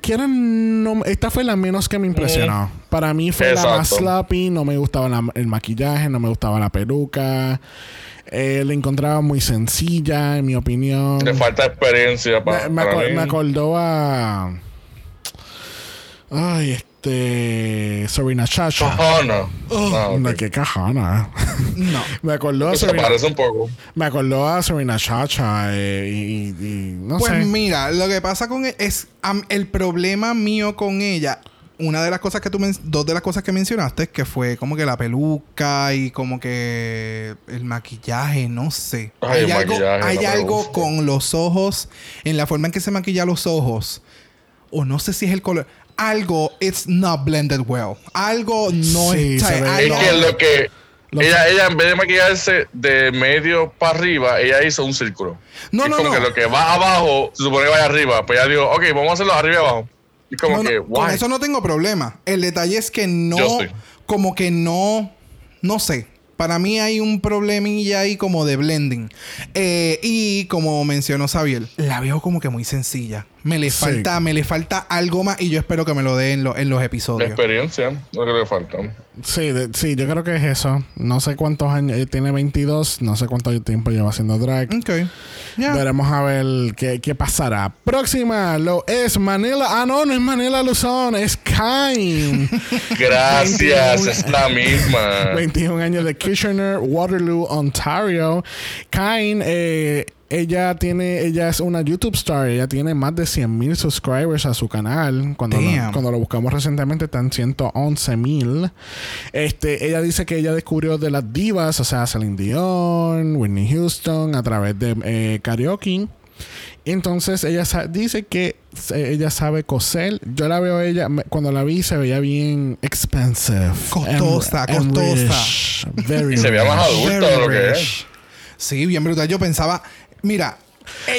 Kiara no, esta fue la menos que me impresionó. Para mí fue la más sloppy, no me gustaba la- el maquillaje, no me gustaba la peluca. Eh, la encontraba muy sencilla, en mi opinión.
Le falta experiencia para,
me, me
para
aco-
mí.
me acordó a. Ay, este. Serena Chacha.
Cojona.
Oh,
Ah,
no, qué cajana. *laughs*
No. *laughs*
me acordó a
Se
Serena,
parece un poco.
me acordó a Serena Chacha eh, y, y- y no
Pues
sé.
mira, lo que pasa con e- es el problema mío con ella. Una de las cosas que tú dos de las cosas que mencionaste que fue como que la peluca y como que el maquillaje, no sé.
Ay,
hay algo, hay
no
algo con los ojos, en la forma en que se maquilla los ojos, o no sé si es el color. Algo, it's not blended well. Algo no
Sí,
está.
Es que lo que.
Lo-
ella, ella, en vez de maquillarse de medio para arriba, ella hizo un círculo.
No,
es
no,
como
no.
que lo que va abajo se supone que vaya arriba. Pues ella dijo, ok, vamos a hacerlo arriba y abajo. Como que,
con eso no tengo problema. El detalle es que no, como que no, no sé. Para mí hay un problemilla ahí como de blending. Eh, y como mencionó Xavier, la veo como que muy sencilla. Me le
Sí.
falta, me le falta algo más y yo espero que me lo dé en, lo- en los
La
episodios.
experiencia, no creo que falta.
Sí, de- sí, yo creo que es eso. No sé cuántos años. eh, tiene 22. No sé cuánto tiempo lleva haciendo drag.
Ok.
Veremos a ver qué, qué pasará. Próxima lo es Manila. Ah, no, no es Manila Luzón, es Kain. *laughs*
Gracias, es la misma. *laughs*
21 años de Kitchener, Waterloo, Ontario. Kain, eh, ella tiene, ella es una YouTube star. Ella tiene más de 100 mil subscribers a su canal. Cuando lo, cuando lo buscamos recientemente están 111 mil. Este, ella dice que ella descubrió de las divas, o sea, Celine Dion, Whitney Houston, a través de eh, karaoke. Entonces ella dice que eh, ella sabe coser. Yo la veo a ella, cuando la vi se veía bien expensive.
Costosa,
and- and
costosa.
rich. Very
Y se veía más adulta de lo que es.
Sí, bien brutal. Yo pensaba, mira,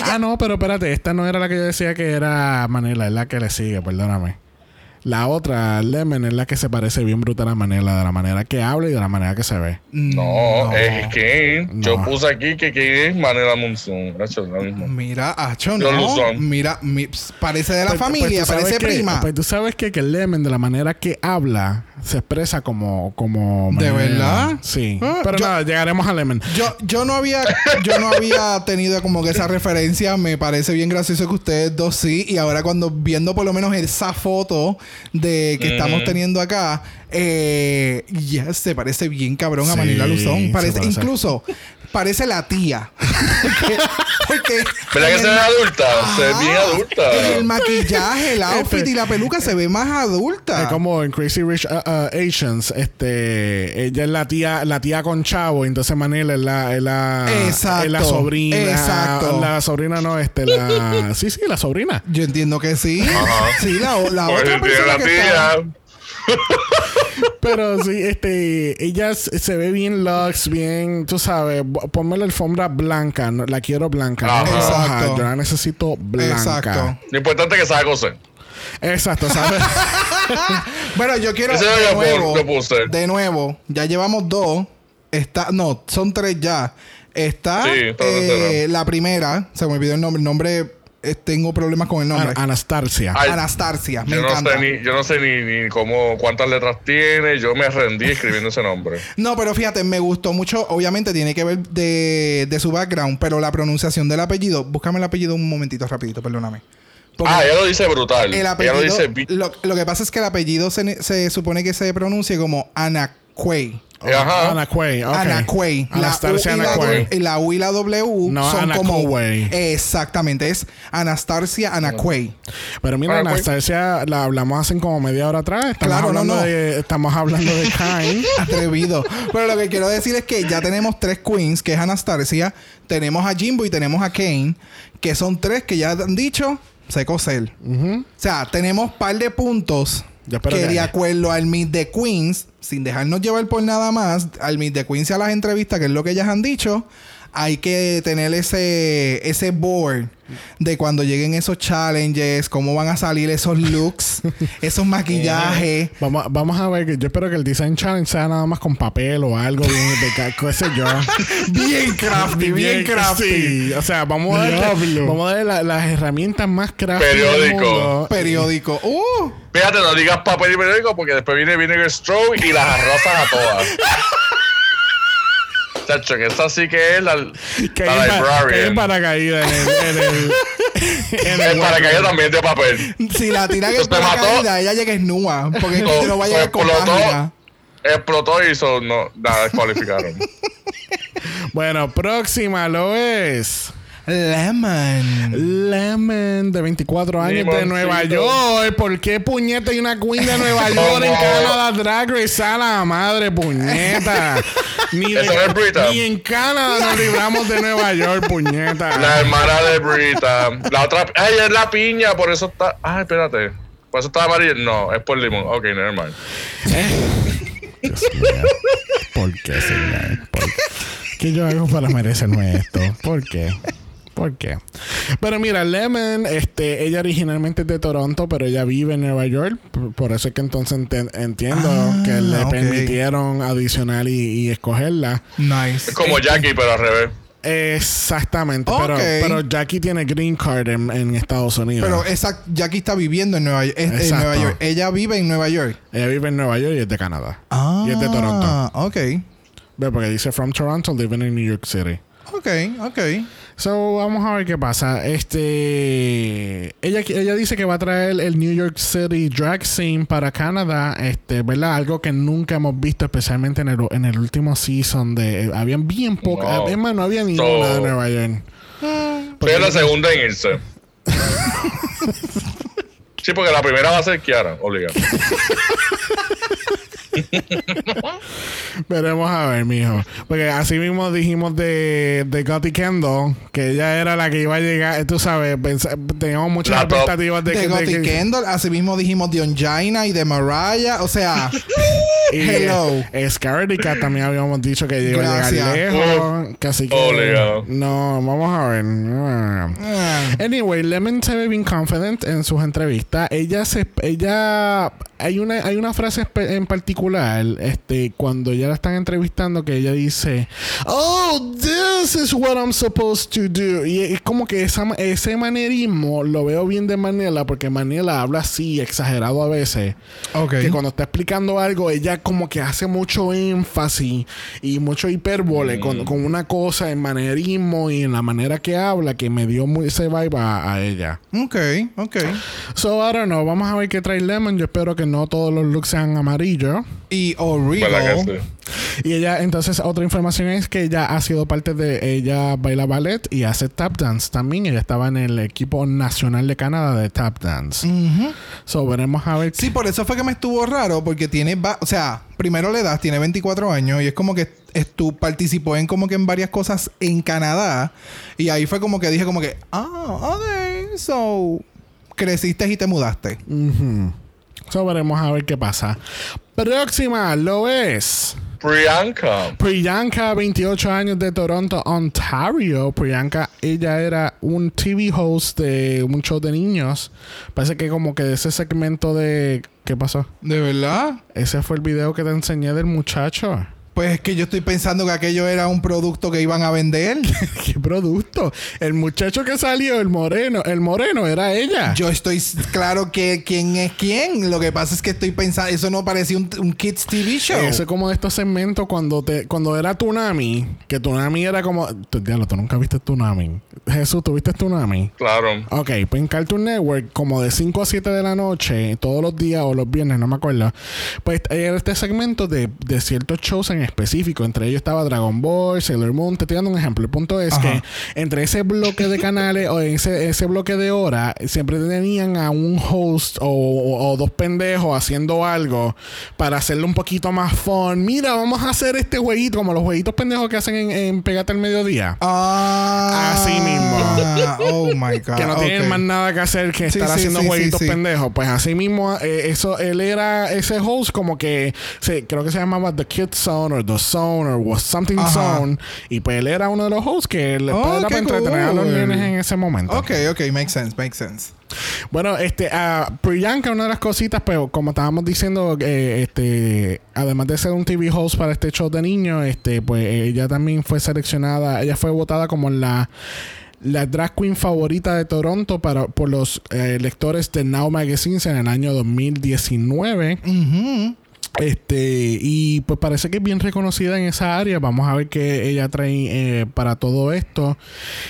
Ah, no, pero espérate, esta no era la que yo decía que era Manela, es la que le sigue, perdóname. La otra, Lemon, es la que se parece bien brutal a Manela, de la manera que habla y de la manera que se ve.
No, es Kane. Yo puse aquí que Kane es Manela misma.
Mira, Acho, no. Mira, mi- parece de la
Pues- pues
familia, parece
que-
prima.
Pues tú sabes que, que Lemon, de la manera que habla, se expresa como. como
¿De verdad?
Sí.
Ah,
pero
yo-
nada, llegaremos a Lemon.
yo, yo no había, yo no había tenido como que esa referencia. Me parece bien gracioso que ustedes dos sí. Y ahora cuando viendo por lo menos esa foto de que estamos
Ujú.
teniendo acá, eh, ya se parece bien cabrón a
Sí,
Manila Luzón. parece. incluso parece la tía. *laughs* porque, porque
¿Verdad que se
el
ve adulta? Se ve bien adulta.
En el maquillaje, el outfit y la peluca se ve más adulta.
Es como en Crazy Rich uh, uh, Asians, este, ella es la tía, la tía con chavo, y entonces Manila es la, es la,
Exacto.
es la sobrina.
Exacto.
La sobrina no, este, la, sí, sí, la sobrina.
Yo entiendo que sí.
Ajá.
Sí, la, la otra persona
la
que está... *laughs*
Pero sí, este, ella se ve bien lux, bien, tú sabes, ponme la alfombra blanca, no- la quiero blanca, no
Ajá.
roja,
Exacto.
yo la necesito blanca.
Exacto.
Lo importante es que sabe coser.
Exacto, ¿sabes? *laughs*
Bueno, yo quiero
Ese
de nuevo, de nuevo, ya llevamos dos. Está, no, son tres ya. Está
Sí, está
eh, la primera, se me olvidó el nombre. El nombre, eh, tengo problemas con el nombre.
An- Anastasia.
Ay,
Anastasia, me
Yo no,
encanta.
sé ni, yo no sé ni, ni cómo, cuántas letras tiene. Yo me rendí escribiendo ese nombre. *laughs*
No, pero fíjate, me gustó mucho. Obviamente tiene que ver de, de su background, pero la pronunciación del apellido. Búscame el apellido un momentito rapidito, perdóname. Porque
Ah, ella lo dice brutal.
el
ella
apellido.
lo dice
Lo, lo que pasa es que el apellido se, ne- se supone que se pronuncie como Anacuey.
Ajá.
Ana Quay, ok.
Anacuey. La U
Anastasia
y la,
Anacuey.
y la U y la W
No,
son como.
Anacuey.
Exactamente, es Anastasia Anacuey.
Pero mira. Anastasia la hablamos hace como media hora atrás. Estamos
Claro,
hablando
no.
de, estamos hablando de Kain. *laughs*
Atrevido. Pero lo que quiero decir es que ya tenemos tres queens, que es Anastasia, tenemos a Jimbo y tenemos a Kane, que son tres que ya han dicho coser.
Ujú.
O sea, tenemos par de puntos que de acuerdo al Meet the Queens, sin dejarnos llevar por nada más, al Meet the Queens y a las entrevistas, que es lo que ellas han dicho, hay que tener ese, ese board de cuando lleguen esos challenges, cómo van a salir esos looks, *laughs* esos maquillajes.
Vamos, vamos a ver, que yo espero que el Design Challenge sea nada más con papel o algo bien de ca- qué sé yo. *laughs*
bien crafty, bien crafty.
Sí, o sea, vamos a darle,
Diablo.
vamos a darle la- las herramientas más crafty
Periódico.
Periódico. Uh,
Fíjate, no digas papel y periódico porque después viene Vinegar Straw y las arrasas a todas. *laughs* Chacho, que esta sí que es la,
Que
la
que
librarian.
paracaídas en el, en el- *laughs* En
El
el
paracaídas también de papel.
Si la
Eso te mató.
paracaídas, ella llega esnúa. Porque es que
No,
no va a llegar con
explotó. Explotó y hizo, no, nada, descualificaron. *laughs*
Bueno, próxima lo es.
Lemon.
Lemon, de 24 años de. Nueva York. ¿Por qué puñeta hay una queen de Nueva *laughs* York en. Canadá Drag Race? A la madre, puñeta. *laughs* Ni, de-
no
ni en Canadá nos *laughs* libramos de Nueva York, puñeta.
La hermana de Brita. La otra, ay, es la piña, por eso está. Ay, espérate. Por eso está amarilla. No, es por limón. Ok, never mind.
Dios mío. ¿Por qué, señor? ¿Por qué? ¿Qué yo hago para merecerme esto? ¿Por qué? ¿Por qué? Pero mira, Lemon, este, ella originalmente es de Toronto, pero ella vive en Nueva York. Por, eso es que entonces entiendo
Ah,
que le
ok.
permitieron adicional y, y escogerla.
Nice.
Es como Jackie, pero al revés.
Exactamente. Pero, Jackie tiene green card en, en Estados Unidos.
Pero esa Jackie está viviendo en Nueva en. Nueva York. Ella vive en Nueva York.
ella vive en Nueva York y es de Canadá.
Ah.
Y es de Toronto.
Ok.
Ve, porque dice from Toronto, living in New York City.
Ok, ok.
So, vamos a ver qué pasa. Este. Ella, ella dice que va a traer el New York City Drag Scene para Canadá. Este, ¿verdad? Algo que nunca hemos visto, especialmente en el, en el último season. de Habían bien pocas.
Wow.
Es más, no había ninguna
So-
de Nueva York.
Soy la segunda en irse. *laughs* sí, porque la primera va a ser Kiara, obligado. *laughs* *laughs*
Veremos a ver, mijo. Porque así mismo dijimos de, de Gotti Kendall, que ella era la que iba a llegar. Tú sabes, teníamos muchas
La top.
expectativas de,
De
que. de
Gotti
que-
Kendall, así mismo dijimos de Ongina y de Mariah. O sea, *laughs*
Y, *laughs*
Hello.
eh, Scarlett también habíamos dicho que iba a llegar
Gracias.
lejos. Casi que.
Obligado.
No, vamos a ver.
ah,
Anyway, Lemon se ve bien confident en sus entrevistas. Ella se, ella, hay una, hay una frase en particular, este, cuando ya la están entrevistando que ella dice, "Oh, this is what I'm supposed to do." Y es como que esa, ese manerismo lo veo bien de Manila, porque Manila habla así exagerado a veces.
ok.
Que cuando está explicando algo, ella como que hace mucho énfasis y mucho hipérbole con, con una cosa en manerismo y en la manera que habla que me dio muy ese vibe a, a ella.
Ok, ok.
So, I don't know. Vamos a ver qué trae Lemon. Yo espero que no todos los looks sean amarillos.
Y
¿Verdad que
Origo.
Y ella, entonces, otra información es que ella ha sido parte de. Ella baila ballet y hace tap dance también. Ella estaba en el equipo nacional de Canadá de tap dance.
Ujú.
So, veremos a ver.
Sí, por eso fue que me estuvo raro, porque tiene, va- o sea, primero le das, tiene 24 años y es como que tú participó en como que en varias cosas en Canadá y ahí fue como que dije como que, ah, ok, so creciste y te mudaste.
Ujú. So, veremos a ver qué pasa. Próxima lo es.
Priyanka.
Priyanka, 28 años de Toronto, Ontario. Priyanka, ella era un TV host de un show de niños. Parece que como que de ese segmento de... ¿Qué pasó?
¿De verdad?
Ese fue el video que te enseñé del muchacho.
Pues es que yo estoy pensando que aquello era un producto que iban a vender. *laughs*
¿Qué producto? El muchacho que salió, el moreno, el moreno era ella.
Yo estoy claro que quién es quién. Lo que pasa es que estoy pensando, eso no parecía un, un Kids TV show.
Eso es como de estos segmentos cuando te cuando era Tsunami, que Tsunami era como... Diablo, tú nunca viste Tsunami. Jesús, ¿tú viste Tsunami?
Claro.
Ok, pues en Cartoon Network, como de 5 a 7 de la noche, todos los días o los viernes, no me acuerdo, pues era este segmento de, de ciertos shows en específico. Entre ellos estaba Dragon Ball, Sailor Moon. Te estoy dando un ejemplo. El punto es
Ajá.
que entre ese bloque de canales o ese, ese bloque de horas, siempre tenían a un host o, o- o dos pendejos haciendo algo para hacerlo un poquito más fun. Mira, vamos a hacer este jueguito, como los jueguitos pendejos que hacen en, en Pégate al Mediodía.
Ah,
Así mismo.
Oh my God.
que no tienen más nada que hacer que
Sí,
estar
sí,
haciendo
sí,
jueguitos pendejos. Pues así mismo, eh, eso, él era ese host como que se, creo que se llamaba The Kid Zone o The Zone o was Something
Ajá.
Zone. Y pues él era uno de los hosts que le
Oh,
era
qué
para entretener a los nenes en ese momento.
Ok, ok, makes sense, makes sense.
Bueno, este, a Priyanka, una de las cositas, pero como estábamos diciendo, eh, este, además de ser un TV host para este show de niños, este, pues ella también fue seleccionada, ella fue votada como la la drag queen favorita de Toronto para, por los eh, lectores de Now Magazines en el año 2019.
Ujú.
Este, y pues parece que es bien reconocida en esa área. Vamos a ver qué ella trae eh, para todo esto.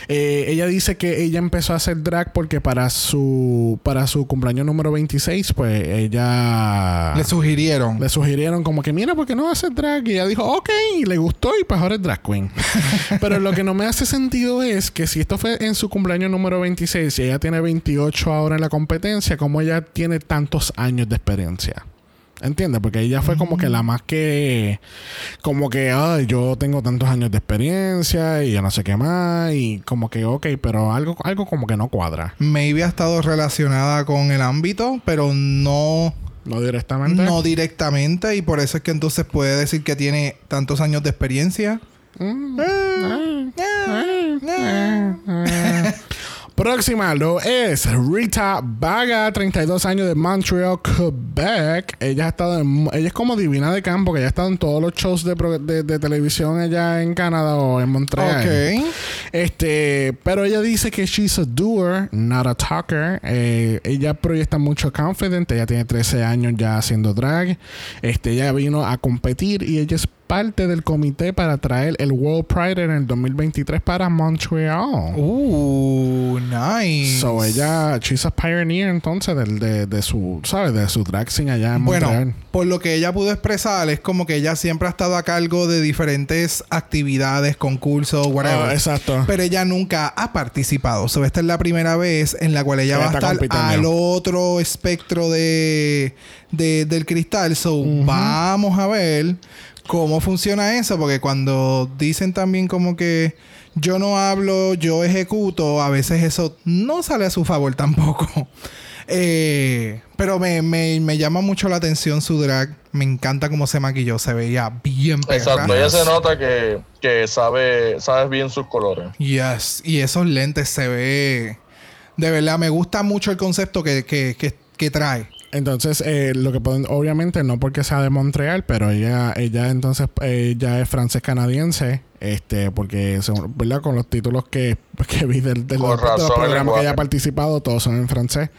Eh, ella dice que ella empezó a hacer drag porque para su para su cumpleaños número 26, pues ella
Le sugirieron.
le sugirieron como que mira, ¿por qué no hacer drag? Y ella dijo, ok, y le gustó y pues ahora es drag queen. *laughs* Pero lo que no me hace sentido es que si esto fue en su cumpleaños número 26 y ella tiene 28 ahora en la competencia, como ella tiene tantos años de experiencia? ¿Entiendes? Porque ella fue como que la más que... Como que, ay, yo tengo tantos años de experiencia y yo no sé qué más. Y como que, ok, pero algo, algo como que no cuadra.
Maybe ha estado relacionada con el ámbito, pero no,
No directamente.
no directamente. Y por eso es que entonces puede decir que tiene tantos años de experiencia.
Mm. Próxima lo es Rita Vaga, 32 años de Montreal, Quebec. Ella ha estado en- ella es como divina de campo, que ella ha estado en todos los shows de, de- de televisión allá en Canadá o en Montreal. Este, pero ella dice que she's a doer, not a talker. Eh, ella proyecta mucho confident. Ella tiene 13 años ya haciendo drag. Este, ella vino a competir y ella es parte del comité para traer el World Pride en el 2023 para Montreal.
Uh, nice.
So ella, she's a pioneer entonces del- de, de su, ¿sabes? De su drag scene allá en
Bueno,
Montreal.
por lo que ella pudo expresar, es como que ella siempre ha estado a cargo de diferentes actividades, concursos, whatever.
Ah, exacto.
Pero ella nunca ha participado. So, esta es la primera vez en la cual ella
Ella
va a estar al otro espectro de, de- del cristal. So, vamos a ver cómo funciona eso. Porque cuando dicen también como que yo no hablo, yo ejecuto, a veces eso no sale a su favor *laughs* tampoco. Eh, pero me, me- me llama mucho la atención su drag. Me encanta cómo se maquilló. Se veía bien perra.
Exacto, ella se nota que, que sabe, sabe bien sus colores.
Yes. Y esos lentes se ve. De verdad, me gusta mucho el concepto que, que, que, que trae.
Entonces, eh, lo que pueden, obviamente, no porque sea de Montreal, pero ella, ella entonces, ya es francés canadiense, este, porque, según- ¿verdad? Con los títulos que, *laughs* que vi del, de los programas que ella ha participado, todos son en francés.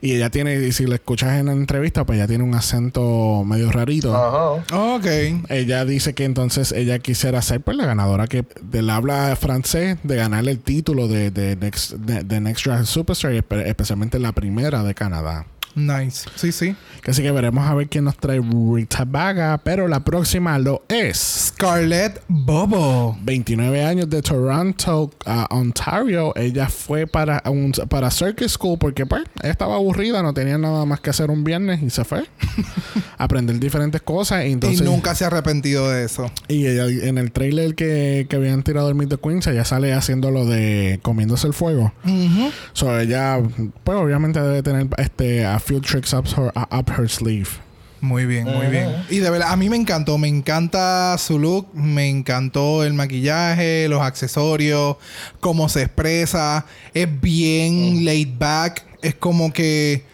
Y ella tiene, y si la escuchas en la entrevista, pues ella tiene un acento medio rarito.
Ajá.
Ok.
Ella dice que entonces ella quisiera ser pues la ganadora que del habla francés de ganar el título de, de Next, de, de Next Drag Superstar, espe- especialmente la primera de Canadá.
Nice. Sí, sí.
Así que veremos a ver quién nos trae Rita Vaga. Pero la próxima lo es.
Scarlett Bobo.
29 años de Toronto, a Ontario. Ella fue para un, para Circus School porque pues ella estaba aburrida, no tenía nada más que hacer un viernes y se fue *laughs* aprender diferentes cosas. Y, entonces,
y nunca se ha arrepentido de eso.
y ella, en el trailer que, que habían tirado el Meet the Queens, ella sale haciendo lo de comiéndose el fuego. So ella, pues obviamente debe tener este a few tricks up her, up her sleeve.
Muy bien, muy bien. Y de verdad, a mí me encantó. Me encanta su look. Me encantó el maquillaje, los accesorios, cómo se expresa. Es bien laid back. Es como que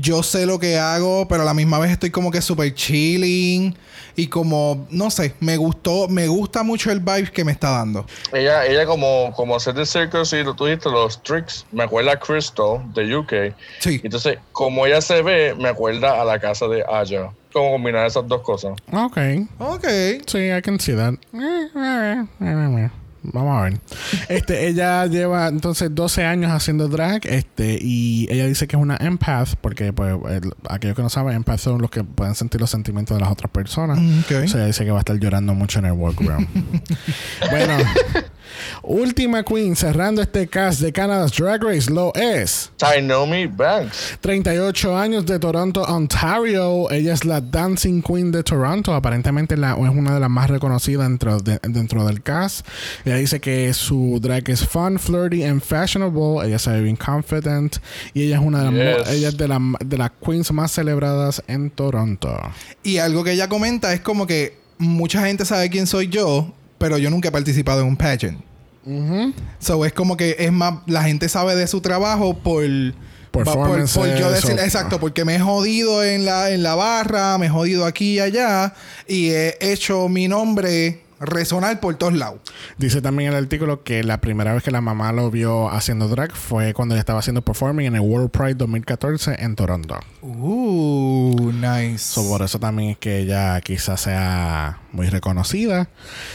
yo sé lo que hago, pero a la misma vez estoy como que súper chilling. Y como, no sé, me gustó, me gusta mucho el vibe que me está dando.
Ella, ella como, como hacer de circus y lo tú dijiste, los tricks, me acuerda a Crystal de UK.
Sí.
Entonces, como ella se ve, me acuerda a la casa de Aya. Como combinar esas dos cosas.
Ok.
Ok.
Sí, I can see that. Vamos a ver. *laughs* Este, ella lleva entonces 12 años haciendo drag, este, y ella dice que es una empath, porque pues el- aquellos que no saben, empath son los que pueden sentir los sentimientos de las otras personas.
Mm, ok.
O sea, ella dice que va a estar llorando mucho en el workroom. *laughs* bueno, última queen cerrando este cast de Canada's Drag Race lo es.
Tainomi Banks.
38 años de Toronto, Ontario. Ella es la Dancing Queen de Toronto. Aparentemente la- es una de las más reconocidas dentro, de- dentro del cast. Ella dice que su drag es fun, flirty and fashionable. Ella se ve bien confident. Y ella es una de las, mo-
Yes.
ella es de, la- de las queens más celebradas en Toronto.
Y algo que ella comenta es como que mucha gente sabe quién soy yo, pero yo nunca he participado en un pageant. So es como que es más, la gente sabe de su trabajo por. por, por yo decir, exacto, porque me he jodido en la, en la barra, me he jodido aquí y allá, y he hecho mi nombre resonar por todos lados.
Dice también el artículo que la primera vez que la mamá lo vio haciendo drag fue cuando ella estaba haciendo performing en el World Pride 2014 en Toronto.
Uh, Uh, nice.
So, por eso también es que ella quizás sea muy reconocida.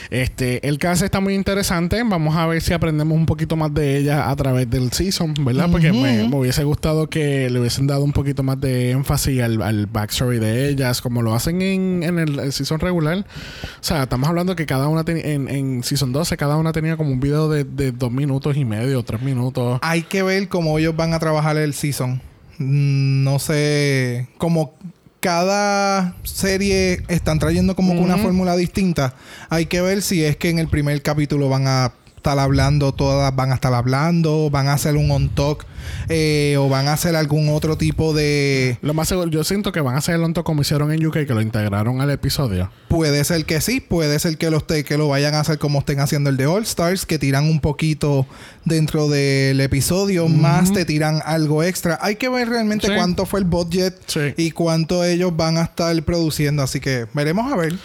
Este, el caso está muy interesante. Vamos a ver si aprendemos un poquito más de ella a través del season, ¿verdad? Porque me, me hubiese gustado que le hubiesen dado un poquito más de énfasis al, al backstory de ellas, como lo hacen en, en el, el season regular. O sea, estamos hablando que cada una tenía, en, en season 12, cada una tenía como un video de, de dos minutos y medio, tres minutos.
Hay que ver cómo ellos van a trabajar el season. Mm, No sé. Como cada serie están trayendo como que una fórmula distinta. Hay que ver si es que en el primer capítulo van a estar hablando, todas van a estar hablando, van a hacer un on talk eh, o van a hacer algún otro tipo de.
Lo más seguro, yo siento que van a hacer el onto como hicieron en UK, que lo integraron al episodio.
Puede ser que sí, puede ser que, los te- que lo vayan a hacer como estén haciendo el de All Stars, que tiran un poquito dentro del episodio, más te tiran algo extra. Hay que ver realmente
Sí.
cuánto fue el budget
Sí.
y cuánto ellos van a estar produciendo. Así que veremos a ver.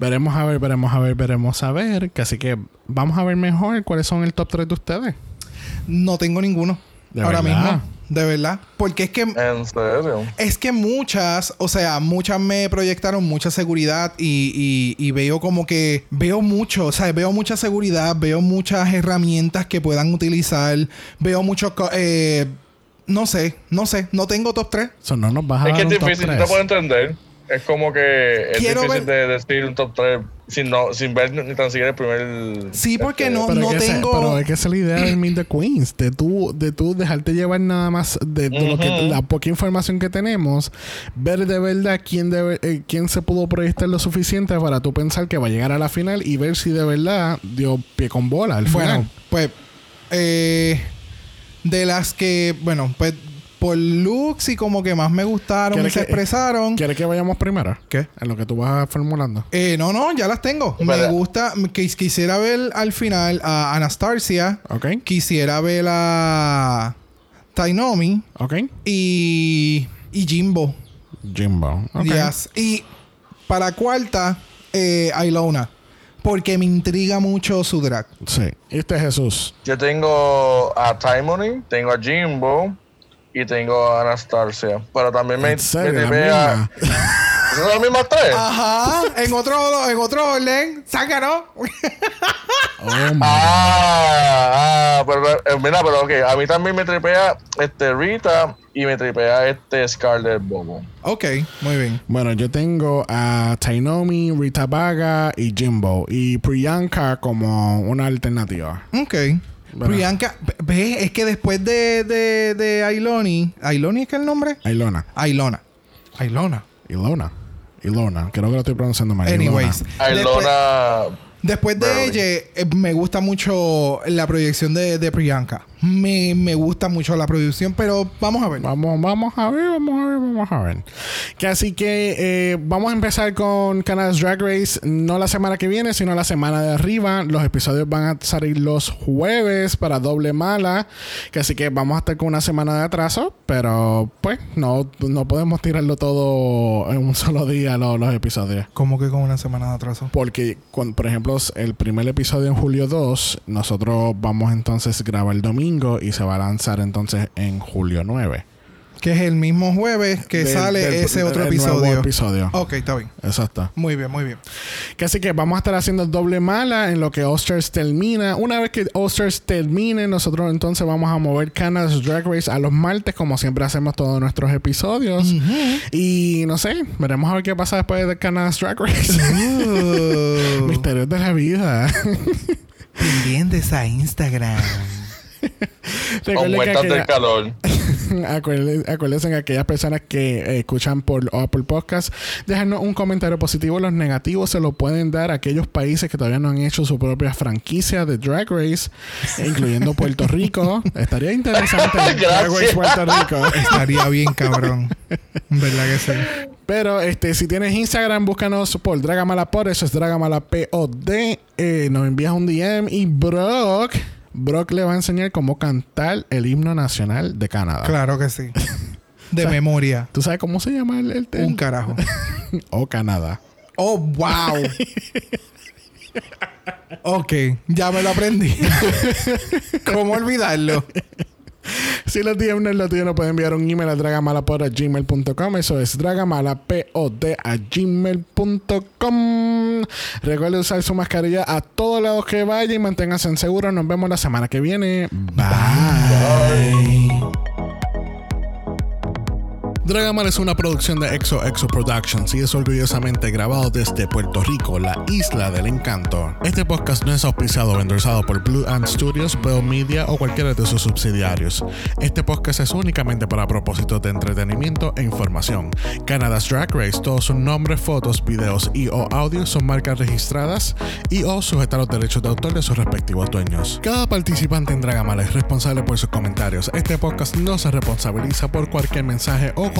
Veremos a ver, veremos a ver, veremos a ver. Que así que vamos a ver mejor cuáles son el top 3 de ustedes.
No tengo ninguno
¿De
ahora
verdad?
mismo. De verdad. Porque es que
En serio.
Es que muchas, o sea, muchas me proyectaron mucha seguridad y, y- y veo como que veo mucho, o sea, veo mucha seguridad, veo muchas herramientas que puedan utilizar, veo mucho, co- eh, no sé, no sé, no tengo top 3.
So, no nos vas a
Es que es
un
difícil, no
3.
te puedo entender. Es como que es
Quiero
difícil
ver-
de decir un top 3 sin, no, sin ver ni tan siquiera el primer.
Sí, porque
este,
no-
Pero, es que ese-
tengo-
pero es que esa es la idea del Meet the Queens, de tú, de tú dejarte llevar nada más de, de lo que, la poca información que tenemos, ver de verdad quién, debe, eh, quién se pudo proyectar lo suficiente para tú pensar que va a llegar a la final y ver si de verdad dio pie con bola al final.
Bueno, pues, eh, de las que, bueno, pues por looks y como que más me gustaron y
¿Quieres
se
que-
expresaron.
¿Quieres que vayamos primero?
¿Qué?
En lo que tú vas formulando.
Eh, no, no, ya las tengo. Me gusta, que quisiera ver al final a Anastasia.
¿Ok?
Quisiera ver a Tainomi
¿Ok?
y, y Jimbo.
Jimbo. Ok.
Yes. Y para cuarta, eh, Ilona. Porque me intriga mucho su drag.
Sí. Y este es Jesús.
Yo tengo a Timony, tengo a Jimbo y tengo a Anastasia. Pero también me,
¿En serio?
me. *laughs* ¿Son las mismas tres?
Ajá. en otro, en otro orden. Sácalo. *laughs*
Oh,
Ah, ah, pero eh, mira, pero ok, a mí también me tripea este Rita y me tripea este Scarlett Bobo.
ok, muy bien.
Bueno, yo tengo a Tainomi, Rita Vaga y Jimbo. Y Priyanka como una alternativa.
Ok.
Bueno.
Priyanka, ve, es que después de, de, de Ailoni, ¿Ailoni es que el nombre?
Ilona.
Ailona. Ailona.
Ilona. Ilona. Creo que lo estoy pronunciando mal.
Anyways.
Ilona.
Ailona.
Después de ella, eh, me gusta mucho la proyección de, de Priyanka. Me, me gusta mucho la producción, pero vamos a ver.
Vamos, vamos a ver, vamos a ver, vamos a ver. Que así que eh, vamos a empezar con Canada's Drag Race, no la semana que viene, sino la semana de arriba. Los episodios van a salir los jueves para doble mala. Que así que vamos a estar con una semana de atraso, pero pues no, no podemos tirarlo todo en un solo día los, los episodios.
¿Cómo que con una semana de atraso?
Porque, cuando, por ejemplo, el primer episodio en julio 2, nosotros vamos entonces a grabar el domingo y se va a lanzar entonces en julio 9.
Que es el mismo jueves que
Del-
sale
del-
ese otro
el nuevo
episodio.
episodio.
Ok, está bien.
Exacto.
Muy bien, muy bien.
Que así que vamos a estar haciendo doble mala en lo que Osters termina. Una vez que Osters termine, nosotros entonces vamos a mover Canada's Drag Race a los martes, como siempre hacemos todos nuestros episodios. Y no sé, veremos a ver qué pasa después de Canada's Drag Race.
Uh, *laughs*
Misterios de la vida. *laughs*
pendientes a Instagram. *laughs*
Que
Aumentas del calor. *laughs*
Acuérdense, acuérdense que aquellas personas que eh, escuchan por Apple Podcast, déjanos un comentario positivo. Los negativos se lo pueden dar a aquellos países que todavía no han hecho su propia franquicia de Drag Race, *laughs* incluyendo Puerto Rico. Estaría interesante Drag Race
Gracias.
Puerto Rico.
Estaría bien, cabrón. ¿Verdad que sí?
Pero este, si tienes Instagram, búscanos por Dragamalapod. Eso es Dragamalapod. Eh, nos envías un DM y Brock. Brock le va a enseñar cómo cantar el himno nacional de Canadá.
Claro que sí. De *laughs* memoria.
¿Tú sabes cómo se llama el, el, el-
Un carajo. *laughs*
o Canadá?
Oh, wow. *laughs* ok, ya me lo aprendí. ¿Cómo olvidarlo?
Si los DM no es lo tuyo, nos pueden enviar un email a dragamalapod.gmail.com. Eso es dragamalapod a gmail.com. Recuerden usar su mascarilla a todos lados que vaya y manténganse seguros. Nos vemos la semana que viene. Bye. Dragamal es una producción de Exo Exo Productions y es orgullosamente grabado desde Puerto Rico, la isla del encanto. Este podcast no es auspiciado o endorsado por Blue Ant Studios, Bell Media o cualquiera de sus subsidiarios. Este podcast es únicamente para propósitos de entretenimiento e información. Canada's Drag Race, todos sus nombres, fotos, videos y o audios son marcas registradas y o sujetan los derechos de autor de sus respectivos dueños. Cada participante en Dragamal es responsable por sus comentarios. Este podcast no se responsabiliza por cualquier mensaje o